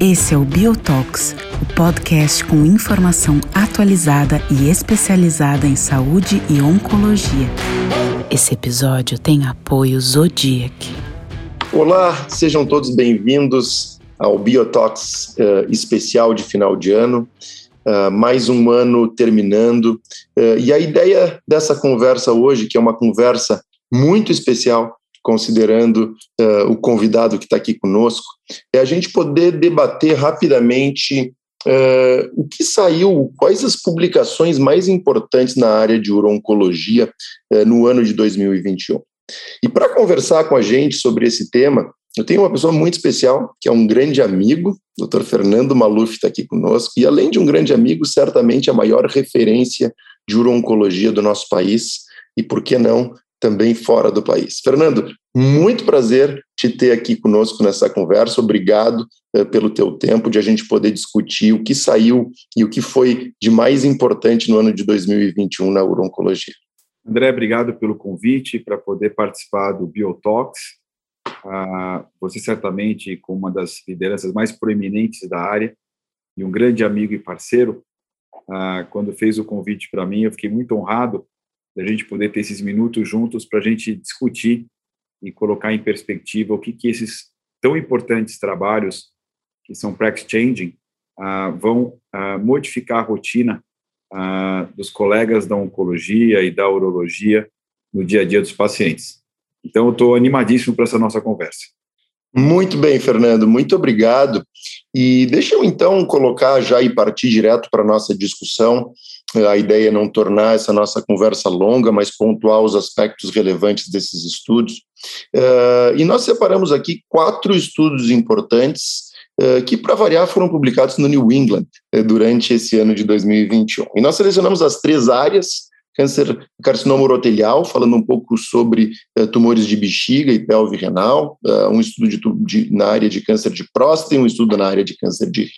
Esse é o Biotox, o podcast com informação atualizada e especializada em saúde e oncologia. Esse episódio tem apoio Zodiac. Olá, sejam todos bem-vindos ao Biotox uh, especial de final de ano. Uh, mais um ano terminando. Uh, e a ideia dessa conversa hoje, que é uma conversa muito especial, considerando uh, o convidado que está aqui conosco, é a gente poder debater rapidamente o que saiu, quais as publicações mais importantes na área de urologia no ano de 2021. E para conversar com a gente sobre esse tema, eu tenho uma pessoa muito especial, que é um grande amigo, o Dr. Fernando Maluf está aqui conosco, e além de um grande amigo, certamente a maior referência de urologia do nosso país, e por que não, também fora do país. Fernando, muito prazer te ter aqui conosco nessa conversa. Obrigado uh, pelo teu tempo de a gente poder discutir o que saiu e o que foi de mais importante no ano de 2021 na urologia. André, obrigado pelo convite para poder participar do Biotox. Uh, você certamente com uma das lideranças mais proeminentes da área e um grande amigo e parceiro. Uh, quando fez o convite para mim, eu fiquei muito honrado da gente poder ter esses minutos juntos para a gente discutir e colocar em perspectiva o que, que esses tão importantes trabalhos, que são practice changing, uh, vão modificar a rotina dos colegas da oncologia e da urologia no dia a dia dos pacientes. Então, estou animadíssimo para essa nossa conversa. Muito bem, Fernando, muito obrigado. E deixa eu então colocar já e partir direto para a nossa discussão. A ideia é não tornar essa nossa conversa longa, mas pontuar os aspectos relevantes desses estudos. Uh, e nós separamos aqui quatro estudos importantes uh, que, para variar, foram publicados no New England durante esse ano de 2021. E nós selecionamos as três áreas câncer, carcinoma urotelial, falando um pouco sobre uh, tumores de bexiga e pelve renal, uh, um estudo de, de, na área de câncer de próstata e um estudo na área de câncer de.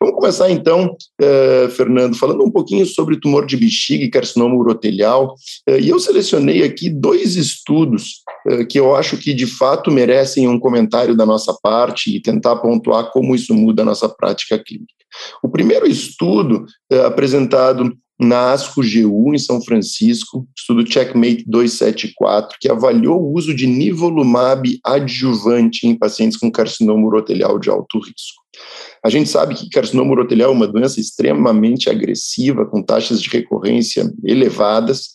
Vamos começar então, uh, Fernando, falando um pouquinho sobre tumor de bexiga e carcinoma urotelial. e eu selecionei aqui dois estudos que eu acho que de fato merecem um comentário da nossa parte e tentar pontuar como isso muda a nossa prática clínica. O primeiro estudo apresentado na ASCO-GU, em São Francisco, estudo Checkmate 274, que avaliou o uso de nivolumab adjuvante em pacientes com carcinoma urotelial de alto risco. A gente sabe que carcinoma urotelial é uma doença extremamente agressiva, com taxas de recorrência elevadas,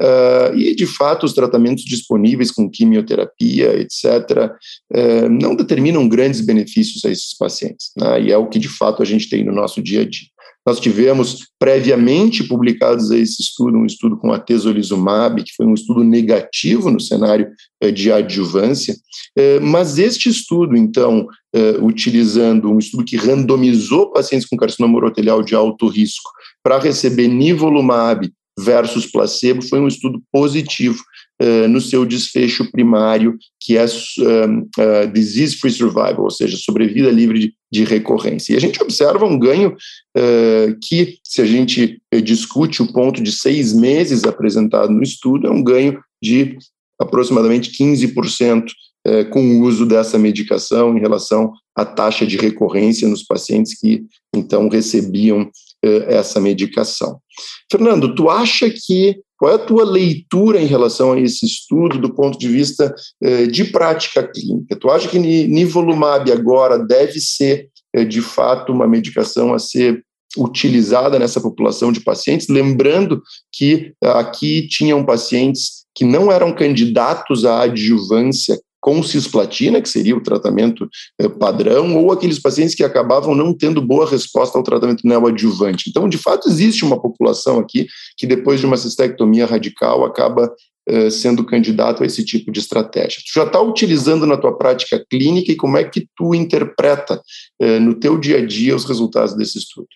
Uh, e, de fato, os tratamentos disponíveis com quimioterapia, etc., uh, não determinam grandes benefícios a esses pacientes. Né? E é o que, de fato, a gente tem no nosso dia a dia. Nós tivemos previamente publicados a esse estudo, um estudo com a tesolizumab, que foi um estudo negativo no cenário eh, de adjuvância, eh, mas este estudo, então, eh, utilizando um estudo que randomizou pacientes com carcinoma urotelial de alto risco para receber nivolumab versus placebo, foi um estudo positivo no seu desfecho primário, que é uh, uh, disease-free survival, ou seja, sobrevida livre de, recorrência. E a gente observa um ganho que, se a gente discute o ponto de seis meses apresentado no estudo, é um ganho de aproximadamente 15% com o uso dessa medicação em relação à taxa de recorrência nos pacientes que então recebiam essa medicação. Fernando, tu acha que qual é a tua leitura em relação a esse estudo do ponto de vista eh, de prática clínica? Tu acha que nivolumab agora deve ser, eh, de fato, uma medicação a ser utilizada nessa população de pacientes? Lembrando que aqui tinham pacientes que não eram candidatos à adjuvância com cisplatina, que seria o tratamento eh, padrão, ou aqueles pacientes que acabavam não tendo boa resposta ao tratamento neoadjuvante. Então, de fato, existe uma população aqui que, depois de uma cistectomia radical, acaba eh, sendo candidato a esse tipo de estratégia. Tu já está utilizando na tua prática clínica e como é que tu interpreta eh, no teu dia a dia os resultados desse estudo?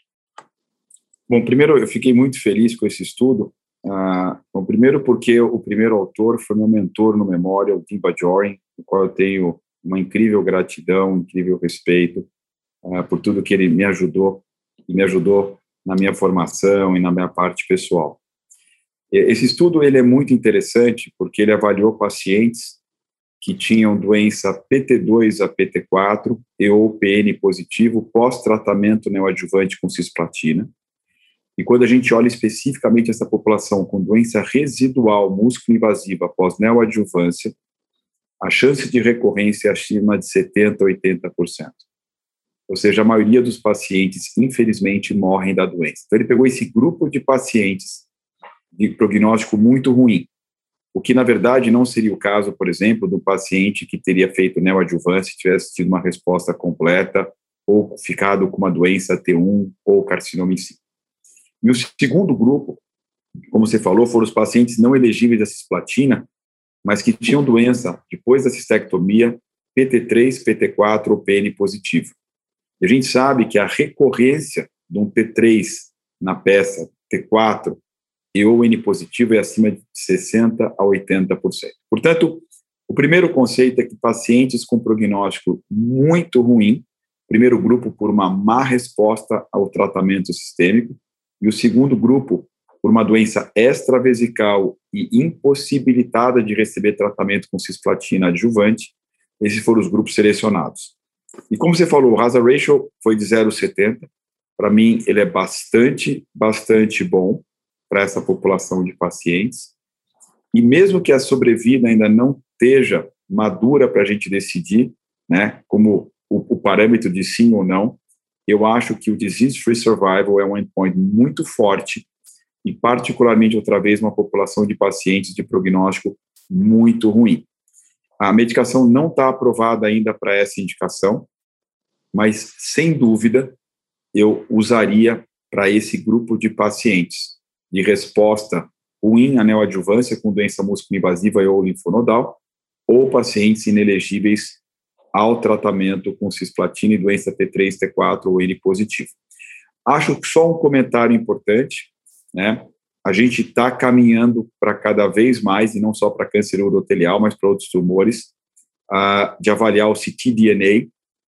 Bom, primeiro eu fiquei muito feliz com esse estudo. Ah, bom, primeiro porque o primeiro autor foi meu mentor no Memorial, Tim Bajorin, do qual eu tenho uma incrível gratidão, incrível respeito uh, por tudo que ele me ajudou e me ajudou na minha formação e na minha parte pessoal. Esse estudo ele é muito interessante porque ele avaliou pacientes que tinham doença PT2 a PT4 e ou PN positivo pós-tratamento neoadjuvante com cisplatina. E quando a gente olha especificamente essa população com doença residual músculo-invasiva após neoadjuvância, a chance de recorrência é acima de 70% a 80%. Ou seja, a maioria dos pacientes, infelizmente, morrem da doença. Então, ele pegou esse grupo de pacientes de prognóstico muito ruim, o que, na verdade, não seria o caso, por exemplo, do paciente que teria feito neoadjuvância e tivesse tido uma resposta completa ou ficado com uma doença T1 ou carcinoma em si. E o segundo grupo, como você falou, foram os pacientes não elegíveis à cisplatina, mas que tinham doença depois da cistectomia PT3, PT4 ou PN positivo. E a gente sabe que a recorrência de um T3 na peça, T4 e o N positivo é acima de 60% a 80%. Portanto, o primeiro conceito é que pacientes com prognóstico muito ruim, primeiro grupo por uma má resposta ao tratamento sistêmico, e o segundo grupo por uma doença extravesical e impossibilitada de receber tratamento com cisplatina adjuvante, esses foram os grupos selecionados. E como você falou, o hazard ratio foi de 0,70. Para mim, ele é bastante, bastante bom para essa população de pacientes. E mesmo que a sobrevida ainda não esteja madura para a gente decidir, né, como o, o, parâmetro de sim ou não, eu acho que o disease-free survival é um endpoint muito forte e particularmente outra vez uma população de pacientes de prognóstico muito ruim. A medicação não está aprovada ainda para essa indicação, mas sem dúvida eu usaria para esse grupo de pacientes de resposta ruim à neoadjuvância com doença músculo-invasiva ou linfonodal, ou pacientes inelegíveis ao tratamento com cisplatina e doença T3, T4 ou N positivo. Acho que só um comentário importante, né? A gente está caminhando para cada vez mais, e não só para câncer urotelial, mas para outros tumores, uh, de avaliar o ctDNA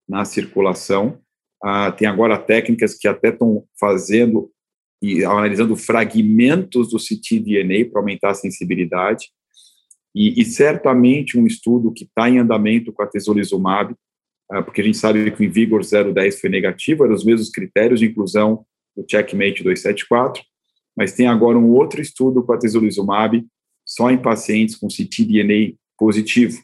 na circulação. Uh, tem agora técnicas que até estão fazendo e analisando fragmentos do ctDNA para aumentar a sensibilidade. E, e, certamente um estudo que está em andamento com a tesolizumab, porque a gente sabe que o Invigor 010 foi negativo, eram os mesmos critérios de inclusão do Checkmate 274, mas tem agora um outro estudo com a tesolizumab só em pacientes com ctDNA positivo,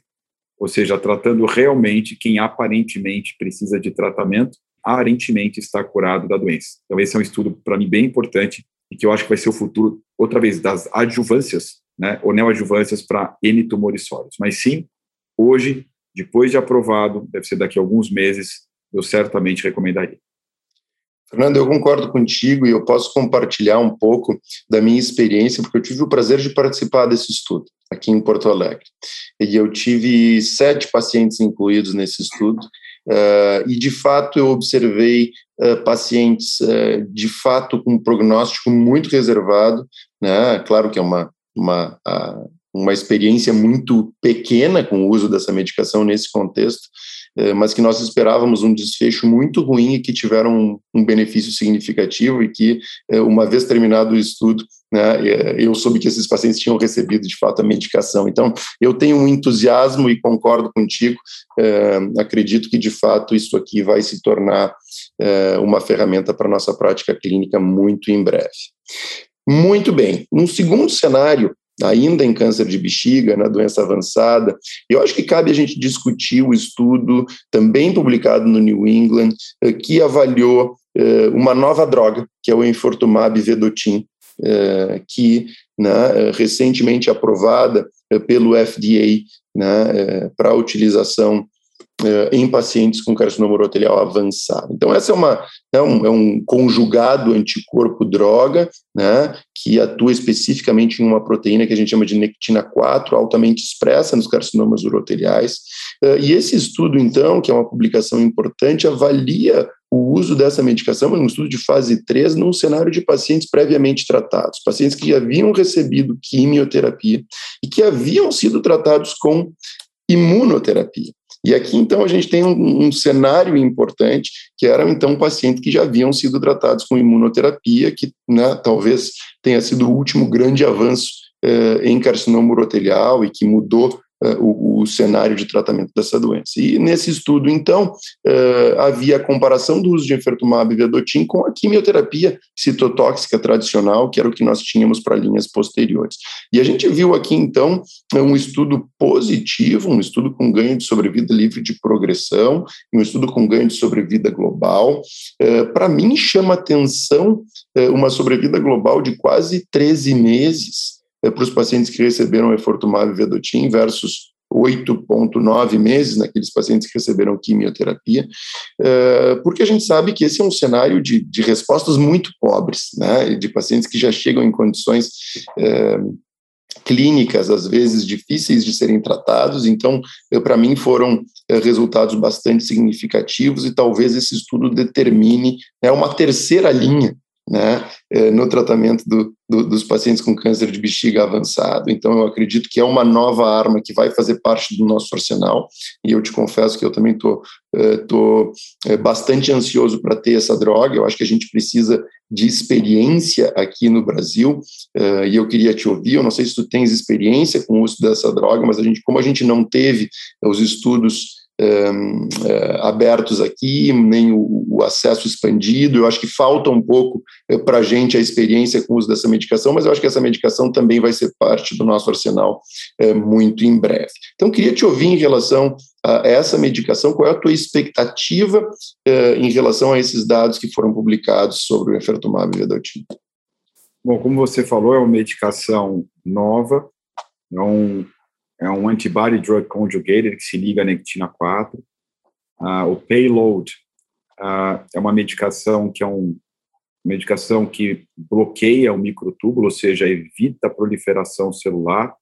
ou seja, tratando realmente quem aparentemente precisa de tratamento aparentemente está curado da doença. Então, esse é um estudo, para mim, bem importante e que eu acho que vai ser o futuro, outra vez, das adjuvâncias, né, ou neoadjuvâncias para N tumores sólidos. Mas sim, hoje, depois de aprovado, deve ser daqui a alguns meses, eu certamente recomendaria. Fernando, eu concordo contigo e eu posso compartilhar um pouco da minha experiência, porque eu tive o prazer de participar desse estudo aqui em Porto Alegre. E eu tive sete pacientes incluídos nesse estudo, Uh, e de fato eu observei uh, pacientes uh, de fato com um prognóstico muito reservado, né? Claro que é uma uma uma experiência muito pequena com o uso dessa medicação nesse contexto, mas que nós esperávamos um desfecho muito ruim e que tiveram um, um benefício significativo e que, é, uma vez terminado o estudo, né, é, eu soube que esses pacientes tinham recebido de fato a medicação. Então, eu tenho um entusiasmo e concordo contigo. acredito que de fato isso aqui vai se tornar uma ferramenta para nossa prática clínica muito em breve. Muito bem. Um segundo cenário ainda em câncer de bexiga, na doença avançada. Eu acho que cabe a gente discutir o estudo, também publicado no New England, eh, que avaliou eh, uma nova droga, que é o enfortumab vedotin, eh, que né, recentemente aprovada pelo FDA né, para utilização em pacientes com carcinoma urotelial avançado. Então, essa é, uma, é, um, é um conjugado anticorpo-droga, né, que atua especificamente em uma proteína que a gente chama de nectina 4, altamente expressa nos carcinomas uroteliais. Uh, e esse estudo, então, que é uma publicação importante, avalia o uso dessa medicação em um estudo de fase 3 num cenário de pacientes previamente tratados, pacientes que haviam recebido quimioterapia e que haviam sido tratados com imunoterapia. E aqui, então, a gente tem um, um cenário importante, que eram, então, pacientes que já haviam sido tratados com imunoterapia, que né, talvez tenha sido o último grande avanço eh, em carcinoma urotelial e que mudou o, o, cenário de tratamento dessa doença. E nesse estudo, então, uh, havia a comparação do uso de enfertumab e vedotin com a quimioterapia citotóxica tradicional, que era o que nós tínhamos para linhas posteriores. E a gente viu aqui, então, um estudo positivo, um estudo com ganho de sobrevida livre de progressão, um estudo com ganho de sobrevida global. Uh, para mim, chama atenção uma sobrevida global de quase 13 meses, para os pacientes que receberam efortumab vedotin versus 8,9 meses naqueles pacientes que receberam quimioterapia, é, porque a gente sabe que esse é um cenário de, de respostas muito pobres, né, de pacientes que já chegam em condições é, clínicas, às vezes difíceis de serem tratados, então, para mim, foram resultados bastante significativos e talvez esse estudo determine né, uma terceira linha né, eh, no tratamento do, do, dos pacientes com câncer de bexiga avançado. Então, eu acredito que é uma nova arma que vai fazer parte do nosso arsenal, e eu te confesso que eu também estou tô, eh, bastante ansioso para ter essa droga. Eu acho que a gente precisa de experiência aqui no Brasil, e eu queria te ouvir. Eu não sei se tu tens experiência com o uso dessa droga, mas a gente, como a gente não teve os estudos abertos aqui, nem o, o, acesso expandido. Eu acho que falta um pouco uh, para a gente a experiência com o uso dessa medicação, mas eu acho que essa medicação também vai ser parte do nosso arsenal uh, muito em breve. Então, queria te ouvir em relação a essa medicação, qual é a tua expectativa em relação a esses dados que foram publicados sobre o enfertumab vedotin? Bom, como você falou, é uma medicação nova, é um é um antibody drug conjugated que se liga à nectina 4. Uh, ah, o payload uh, é uma medicação que é um medicação que bloqueia o microtúbulo, ou seja, evita a proliferação celular. A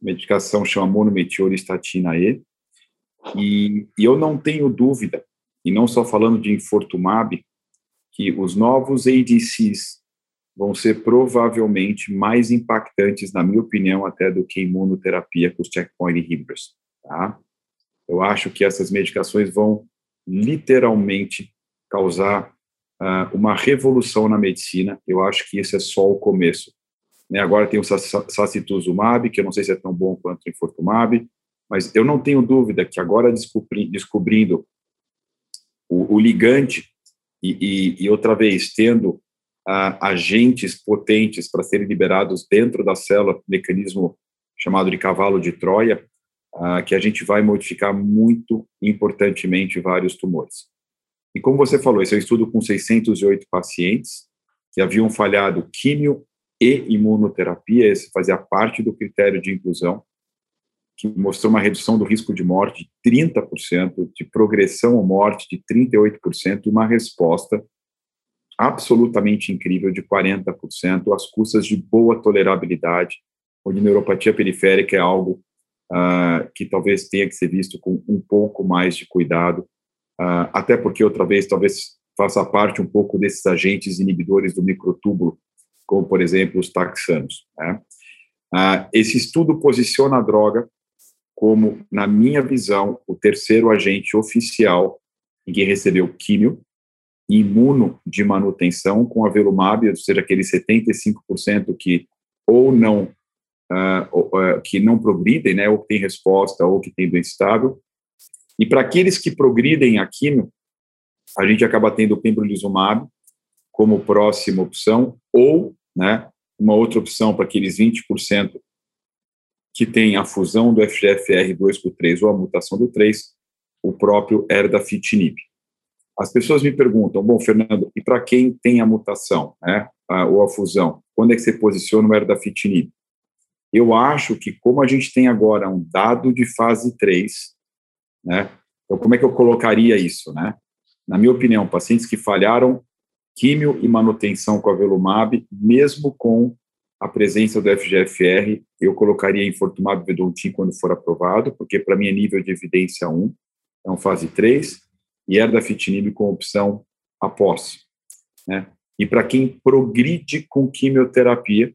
medicação chama monometeoristatina E. E, e eu não tenho dúvida, e não só falando de Infortumab, que os novos ADCs vão ser provavelmente mais impactantes, na minha opinião, até do que imunoterapia com os checkpoint inhibitors. Tá? Eu acho que essas medicações vão literalmente causar uh, uma revolução na medicina. Eu acho que isso é só o começo. Né? Agora tem o sacituzumab, que eu não sei se é tão bom quanto o infortumab, mas eu não tenho dúvida que agora descobri, descobrindo o, o ligante e, e, e, outra vez tendo agentes potentes para serem liberados dentro da célula, mecanismo chamado de cavalo de Troia, uh, que a gente vai modificar muito importantemente vários tumores. E como você falou, esse é um estudo com 608 pacientes que haviam falhado químio e imunoterapia, esse fazia parte do critério de inclusão, que mostrou uma redução do risco de morte de 30%, de progressão ou morte de 38% e uma resposta absolutamente incrível de 40%, às custas de boa tolerabilidade, onde neuropatia periférica é algo uh, que talvez tenha que ser visto com um pouco mais de cuidado, uh, até porque, outra vez, talvez faça parte um pouco desses agentes inibidores do microtúbulo, como, por exemplo, os taxanos. Né? Uh, esse estudo posiciona a droga como, na minha visão, o terceiro agente oficial em que recebeu químio, imuno de manutenção com avelumab, ou seja, aqueles 75% que ou não uh, uh, que não progridem, né, ou que tem resposta, ou que tem doença estável. E para aqueles que progridem a quimio, a gente acaba tendo o pembrolizumab como próxima opção, ou, né, uma outra opção para aqueles 20% que tem a fusão do FGFR2 com o 3 ou a mutação do 3, o próprio erdafitinib. As pessoas me perguntam, bom, Fernando, e para quem tem a mutação, né, a, ou a fusão, quando é que você posiciona o erdafitinib? Eu acho que, como a gente tem agora um dado de fase 3, né, então como é que eu colocaria isso, né? Na minha opinião, pacientes que falharam químio e manutenção com a velumab, mesmo com a presença do FGFR, eu colocaria infortumab vedotin quando for aprovado, porque para mim é nível de evidência 1, é um fase 3, e erdafitinib com opção após. Né? E para quem progride com quimioterapia,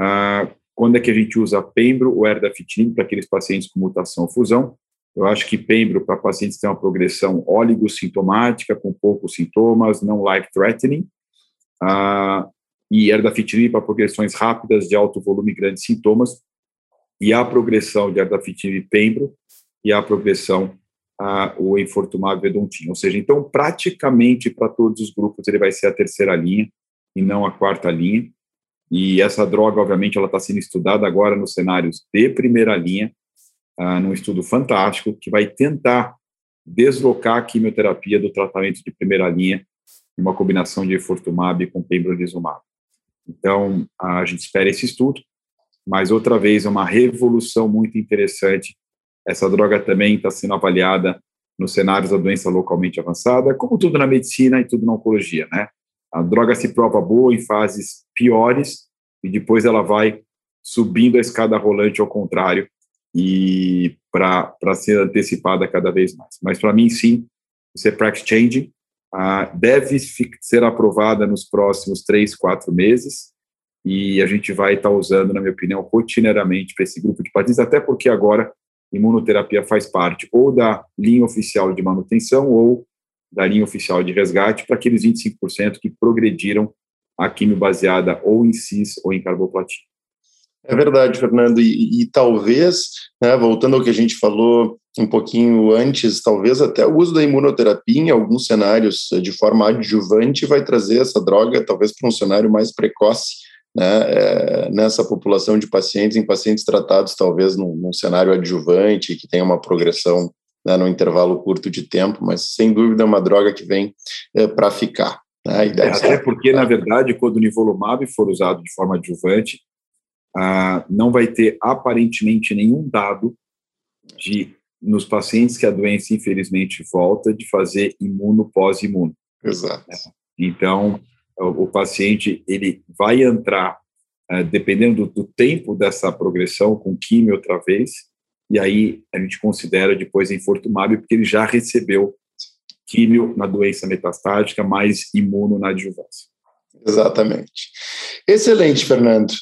ah, quando é que a gente usa pembro ou erdafitinib para aqueles pacientes com mutação ou fusão? Eu acho que pembro para pacientes que têm uma progressão oligossintomática, com poucos sintomas, não life-threatening, ah, e erdafitinib para progressões rápidas de alto volume e grandes sintomas, e a progressão de erdafitinib pembro, e a progressão ah, o enfortumab vedontin. Ou seja, então, praticamente para todos os grupos, ele vai ser a terceira linha e não a quarta linha. E essa droga, obviamente, ela está sendo estudada agora nos cenários de primeira linha, uh, num estudo fantástico, que vai tentar deslocar a quimioterapia do tratamento de primeira linha uma combinação de efortumab com pembrolizumab. Então, a gente espera esse estudo, mas outra vez é uma revolução muito interessante. Essa droga também está sendo avaliada nos cenários da doença localmente avançada, como tudo na medicina e tudo na oncologia, né? A droga se prova boa em fases piores e depois ela vai subindo a escada rolante ao contrário e para ser antecipada cada vez mais. Mas para mim, sim, é practice changing, uh, deve ser aprovada nos próximos três, quatro meses e a gente vai estar tá usando, na minha opinião, rotineiramente para esse grupo de pacientes, até porque agora imunoterapia faz parte ou da linha oficial de manutenção ou da linha oficial de resgate para aqueles 25% que progrediram a quimio baseada ou em cis ou em carboplatina. É verdade, Fernando, e, e talvez, né, voltando ao que a gente falou um pouquinho antes, talvez até o uso da imunoterapia em alguns cenários de forma adjuvante vai trazer essa droga talvez para um cenário mais precoce, né, é, nessa população de pacientes, em pacientes tratados talvez num, num cenário adjuvante, que tenha uma progressão né, num intervalo curto de tempo, mas sem dúvida é uma droga que vem é, para ficar. Né, é, até porque, na verdade, quando o nivolumab for usado de forma adjuvante, ah, não vai ter aparentemente nenhum dado de nos pacientes que a doença infelizmente volta de fazer imuno pós-imuno. Exato. Então, o, paciente ele vai entrar, ah, dependendo do, tempo dessa progressão, com químio outra vez, e aí a gente considera depois infortumab, porque ele já recebeu químio na doença metastática, mais imuno na adjuvância. Exatamente. Excelente, Fernando.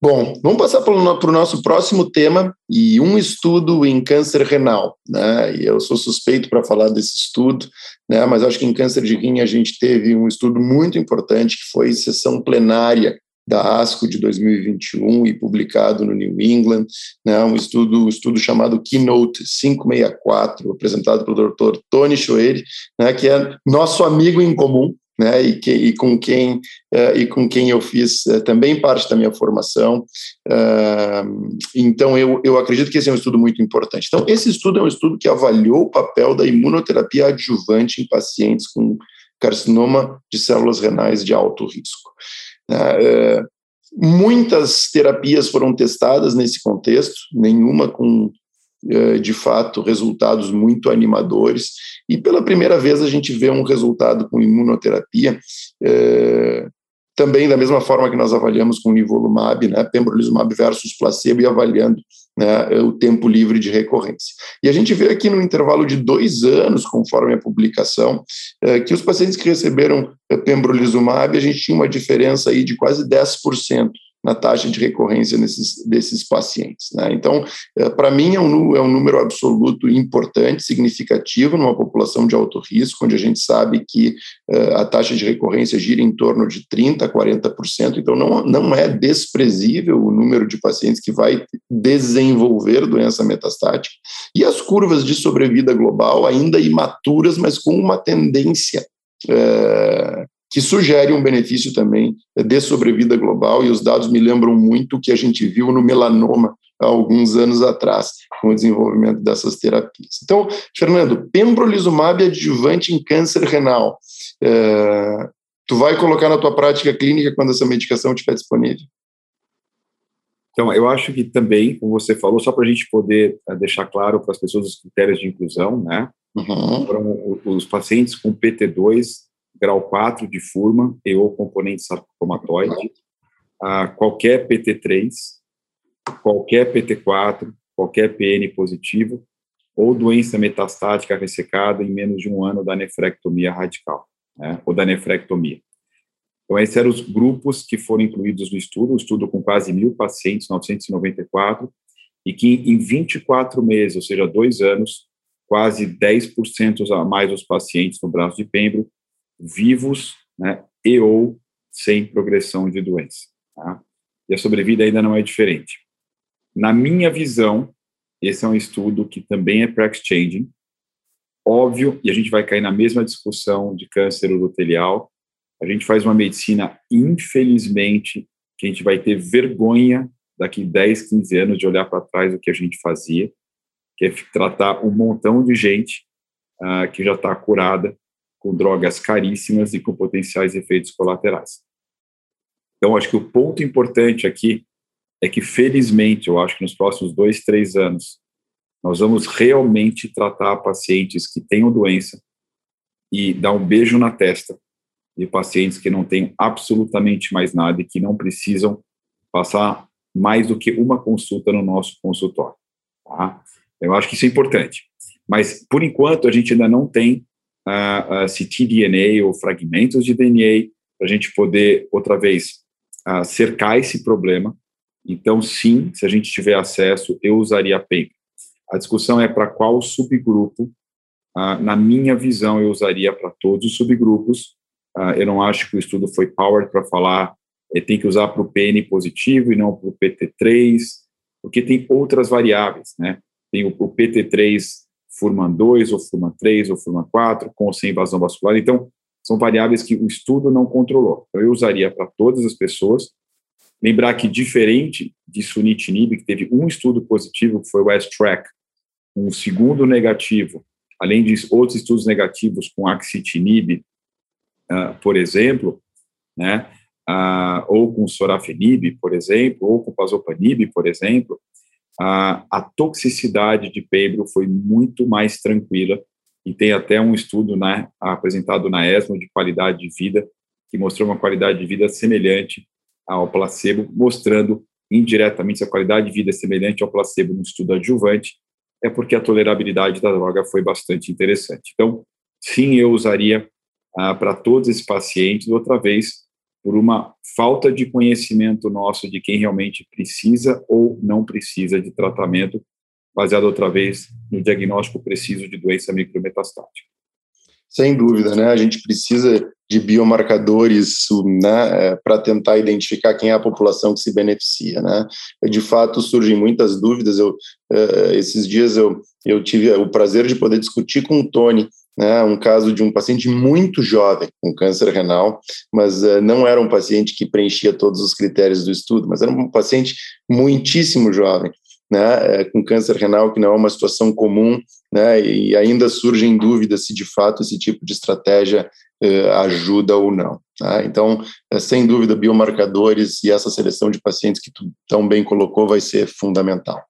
Bom, vamos passar para o nosso próximo tema e um estudo em câncer renal, né? E eu sou suspeito para falar desse estudo, né? Mas acho que em câncer de rim a gente teve um estudo muito importante que foi sessão plenária da ASCO de 2021 e publicado no New England, né, um estudo, um estudo chamado Keynote 564, apresentado pelo Dr. Tony Choeri, né, que é nosso amigo em comum, né, e, que, e, com quem uh, e com quem eu fiz uh, também parte da minha formação. Uh, então, eu, eu acredito que esse é um estudo muito importante. Então, esse estudo é um estudo que avaliou o papel da imunoterapia adjuvante em pacientes com carcinoma de células renais de alto risco. Uh, muitas terapias foram testadas nesse contexto, nenhuma com de fato resultados muito animadores, e pela primeira vez a gente vê um resultado com imunoterapia uh, também da mesma forma que nós avaliamos com nivolumab, né, pembrolizumab versus placebo e avaliando né, o tempo livre de recorrência. E a gente vê aqui no intervalo de dois anos, conforme a publicação, eh, que os pacientes que receberam pembrolizumab, a gente tinha uma diferença aí de quase 10% na taxa de recorrência nesses, desses pacientes. Né? Então, é, para mim, é um, é um número absoluto importante, significativo, numa população de alto risco, onde a gente sabe que é, a taxa de recorrência gira em torno de 30% a 40%, então não, não é desprezível o número de pacientes que vai desenvolver doença metastática. E as curvas de sobrevida global ainda imaturas, mas com uma tendência é, que sugere um benefício também de sobrevida global, e os dados me lembram muito o que a gente viu no melanoma há alguns anos atrás, com o desenvolvimento dessas terapias. Então, Fernando, pembrolizumab adjuvante em câncer renal. É, tu vai colocar na tua prática clínica quando essa medicação estiver disponível? Então, eu acho que também, como você falou, só para a gente poder é, deixar claro para as pessoas os critérios de inclusão, né? Uhum. Foram os pacientes com PT2 grau 4 de Furman e ou componente sarcomatoide, a qualquer PT3, qualquer PT4, qualquer PN positivo, ou doença metastática ressecada em menos de um ano da nefrectomia radical, né, ou da nefrectomia. Então, esses eram os grupos que foram incluídos no estudo, um estudo com quase mil pacientes, 994, e que em 24 meses, ou seja, dois anos, quase 10% a mais os pacientes no braço de pembro vivos né, e ou sem progressão de doença. Tá? E a sobrevida ainda não é diferente. Na minha visão, esse é um estudo que também é practice-changing, óbvio, e a gente vai cair na mesma discussão de câncer urotelial, a gente faz uma medicina, infelizmente, que a gente vai ter vergonha daqui 10, 15 anos de olhar para trás o que a gente fazia, que é tratar um montão de gente uh, que já está curada com drogas caríssimas e com potenciais efeitos colaterais. Então, acho que o ponto importante aqui é que, felizmente, eu acho que nos próximos dois, três anos, nós vamos realmente tratar pacientes que tenham doença e dar um beijo na testa de pacientes que não têm absolutamente mais nada e que não precisam passar mais do que uma consulta no nosso consultório. Tá? Eu acho que isso é importante. Mas, por enquanto, a gente ainda não tem uh, uh, ctDNA ou fragmentos de DNA para a gente poder, outra vez, uh, cercar esse problema. Então, sim, se a gente tiver acesso, eu usaria a PEN. A discussão é para qual subgrupo. na minha visão, eu usaria para todos os subgrupos, eu não acho que o estudo foi powered para falar é, tem que usar para o PN positivo e não para o PT3, porque tem outras variáveis, né? Tem o, o PT3 Furman 2 ou Furman 3 ou Furman 4 com ou sem invasão vascular. Então, são variáveis que o estudo não controlou. Então, eu usaria para todas as pessoas. Lembrar que, diferente de sunitinib, que teve um estudo positivo, que foi o S-TRACK, um segundo negativo, além de outros estudos negativos com axitinib, uh, por exemplo, né, uh, ou com sorafenib, por exemplo, ou com pazopanib, por exemplo, uh, a toxicidade de pembro foi muito mais tranquila e tem até um estudo né, apresentado na ESMO de qualidade de vida que mostrou uma qualidade de vida semelhante ao placebo, mostrando indiretamente se a qualidade de vida é semelhante ao placebo no estudo adjuvante, é porque a tolerabilidade da droga foi bastante interessante. Então, sim, eu usaria ah, para todos esses pacientes, outra vez, por uma falta de conhecimento nosso de quem realmente precisa ou não precisa de tratamento, baseado outra vez no diagnóstico preciso de doença micrometastática. Sem dúvida, né? A gente precisa de biomarcadores né, é, para tentar identificar quem é a população que se beneficia, né? De fato, surgem muitas dúvidas. Eu, uh, esses dias eu, eu tive o prazer de poder discutir com o Tony né, um caso de um paciente muito jovem com câncer renal, mas uh, não era um paciente que preenchia todos os critérios do estudo, mas era um paciente muitíssimo jovem, né, uh, com câncer renal, que não é uma situação comum, né, e ainda surgem dúvidas se de fato esse tipo de estratégia uh, ajuda ou não. Tá? Então, sem dúvida, biomarcadores e essa seleção de pacientes que tu tão bem colocou vai ser fundamental.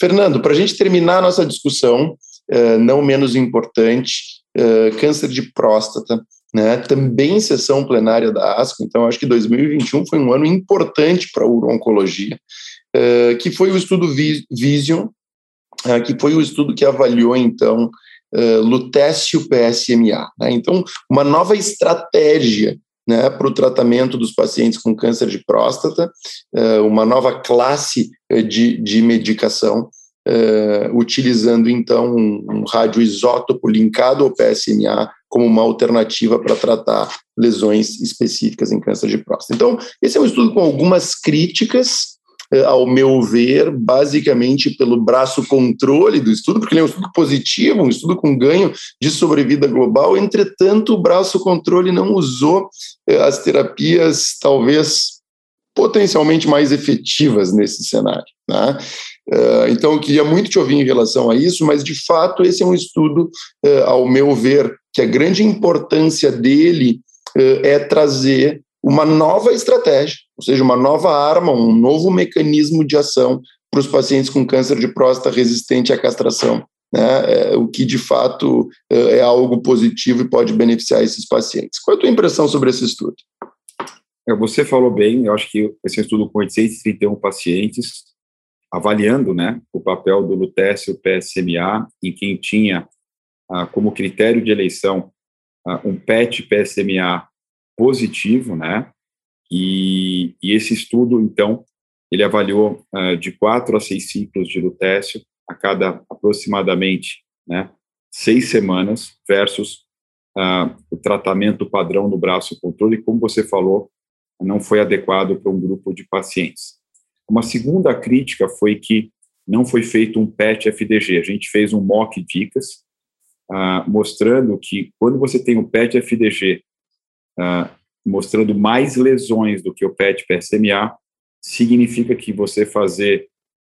Fernando, para a gente terminar a nossa discussão, não menos importante, uh, câncer de próstata, né, também sessão plenária da ASCO, então acho que 2021 foi um ano importante para a urologia, uh, que foi o estudo Vision, uh, que foi o estudo que avaliou, então, uh, lutécio PSMA. Né, então, uma nova estratégia né, para o tratamento dos pacientes com câncer de próstata, uma nova classe de, de medicação uh, utilizando então um, um radioisótopo linkado ao PSMA como uma alternativa para tratar lesões específicas em câncer de próstata. Então, esse é um estudo com algumas críticas, uh, ao meu ver, basicamente pelo braço controle do estudo, porque ele é um estudo positivo, um estudo com ganho de sobrevida global, entretanto, o braço controle não usou uh, as terapias, talvez potencialmente mais efetivas nesse cenário. Né? Uh, então, eu queria muito te ouvir em relação a isso, mas de fato esse é um estudo, uh, ao meu ver, que a grande importância dele uh, é trazer uma nova estratégia, ou seja, uma nova arma, um novo mecanismo de ação para os pacientes com câncer de próstata resistente à castração, né? É, o que de fato é algo positivo e pode beneficiar esses pacientes. Qual é a tua impressão sobre esse estudo? É, você falou bem, eu acho que esse estudo com 831 pacientes, avaliando né, o papel do lutécio PSMA em quem tinha ah, como critério de eleição ah, um PET PSMA positivo, né, e, e, esse estudo, então, ele avaliou ah, de quatro a seis ciclos de lutécio a cada aproximadamente né, seis semanas versus uh, o tratamento padrão do braço controle, como você falou, não foi adequado para um grupo de pacientes. Uma segunda crítica foi que não foi feito um PET FDG. A gente fez um mock dicas, uh, mostrando que quando você tem um PET FDG uh, mostrando mais lesões do que o PET PSMA, significa que você fazer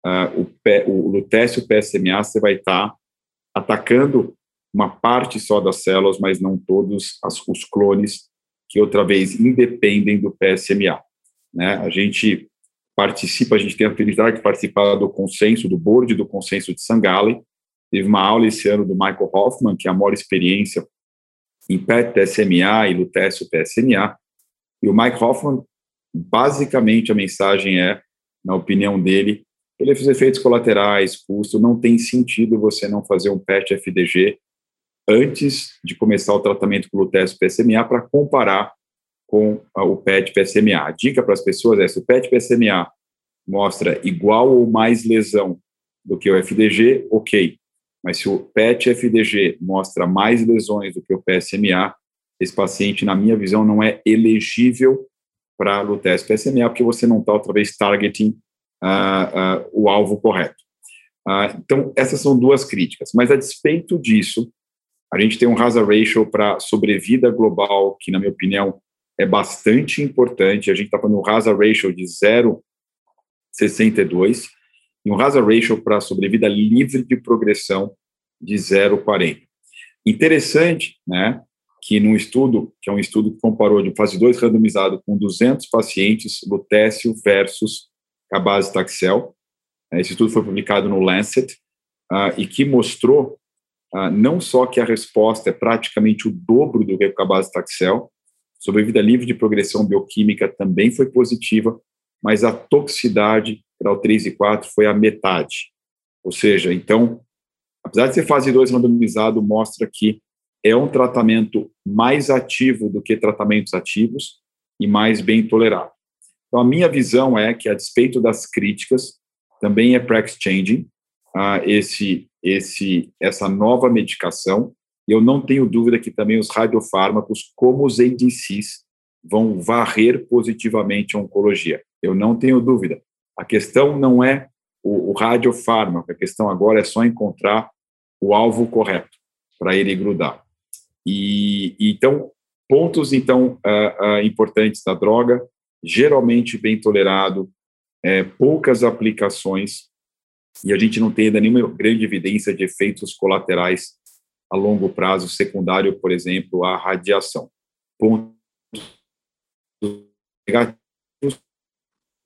uh, o, o lutécio PSMA, você vai estar tá atacando uma parte só das células, mas não todos as, os clones que outra vez independem do PSMA. Né? A gente participa, a gente tem a felicidade de participar do consenso, do board do consenso de Sangale. Teve uma aula esse ano do Michael Hoffman, que é a maior experiência em PET PSMA e lutécio PSMA. E o Mike Hoffman, basicamente a mensagem é, na opinião dele, pelos efeitos colaterais, custo, não tem sentido você não fazer um PET FDG antes de começar o tratamento com o teste PSMA para comparar com o PET PSMA. A dica para as pessoas é: se o PET PSMA mostra igual ou mais lesão do que o FDG, ok. Mas se o PET FDG mostra mais lesões do que o PSMA, esse paciente, na minha visão, não é elegível para teste PSMA, porque você não está, outra vez, targeting uh, uh, o alvo correto. Uh, então, essas são duas críticas. Mas, a despeito disso, a gente tem um hazard ratio para sobrevida global, que, na minha opinião, é bastante importante. A gente está falando um hazard ratio de 0,62 e um hazard ratio para sobrevida livre de progressão de 0,40. Interessante, né, que num estudo, que é um estudo que comparou de fase 2 randomizado com 200 pacientes, lutécio versus cabazitaxel, né, esse estudo foi publicado no Lancet, uh, e que mostrou uh, não só que a resposta é praticamente o dobro do que o cabazitaxel, sobrevida livre de progressão bioquímica também foi positiva, mas a toxicidade o 3 e 4 foi a metade. Ou seja, então, apesar de ser fase 2 randomizado, mostra que é um tratamento mais ativo do que tratamentos ativos e mais bem tolerado. Então, a minha visão é que, a despeito das críticas, também é prax-changing uh, esse, esse, essa nova medicação, eu não tenho dúvida que também os radiofármacos, como os ADCs, vão varrer positivamente a oncologia. Eu não tenho dúvida. A questão não é o, o radiofármaco, a questão agora é só encontrar o alvo correto para ele grudar. E, então, pontos então uh, uh, importantes da droga, geralmente bem tolerado, é, poucas aplicações, e a gente não tem ainda nenhuma grande evidência de efeitos colaterais a longo prazo, secundário, por exemplo, à radiação. Pontos negativos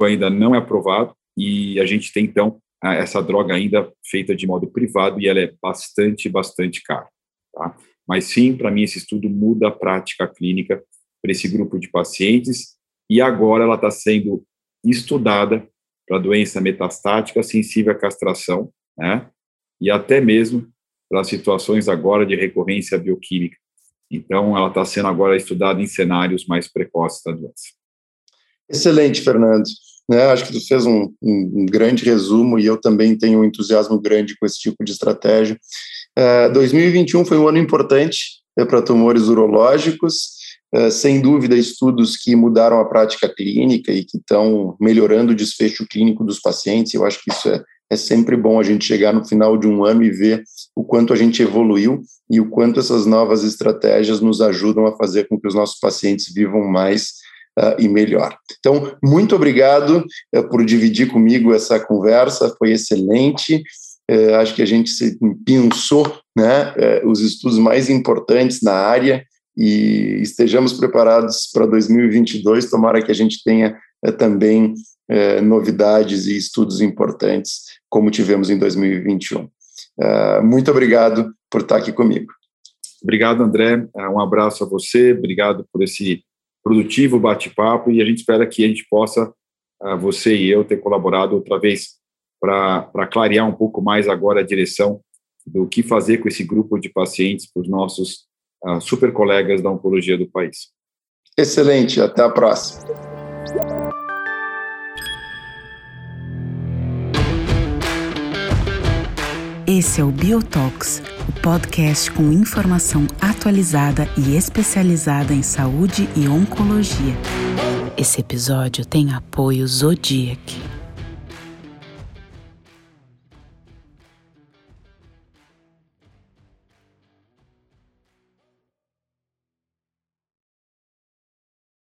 ainda não é aprovado, e a gente tem, então, essa droga ainda feita de modo privado e ela é bastante, bastante cara. Tá? Mas sim, para mim, esse estudo muda a prática clínica para esse grupo de pacientes e agora ela está sendo estudada para doença metastática sensível à castração, né? E até mesmo para situações agora de recorrência bioquímica. Então, ela está sendo agora estudada em cenários mais precoces da doença. Excelente, Fernando. Né, acho que tu fez um, um, grande resumo e eu também tenho um entusiasmo grande com esse tipo de estratégia. 2021 é, foi um ano importante né, para tumores urológicos, uh, sem dúvida, estudos que mudaram a prática clínica e que estão melhorando o desfecho clínico dos pacientes. Eu acho que isso é, é sempre bom a gente chegar no final de um ano e ver o quanto a gente evoluiu e o quanto essas novas estratégias nos ajudam a fazer com que os nossos pacientes vivam mais uh, e melhor. Então, muito obrigado uh, por dividir comigo essa conversa, foi excelente. É, acho que a gente se pensou né, é, os estudos mais importantes na área e estejamos preparados para 2022. Tomara que a gente tenha também é, novidades e estudos importantes, como tivemos em 2021. É, muito obrigado por estar aqui comigo. Obrigado, André. É, um abraço a você. Obrigado por esse produtivo bate-papo e a gente espera que a gente possa, você e eu, ter colaborado outra vez para clarear um pouco mais agora a direção do que fazer com esse grupo de pacientes para os nossos super colegas da oncologia do país. Excelente, até a próxima. Esse é o Biotox, o podcast com informação atualizada e especializada em saúde e oncologia. Esse episódio tem apoio Zodiac.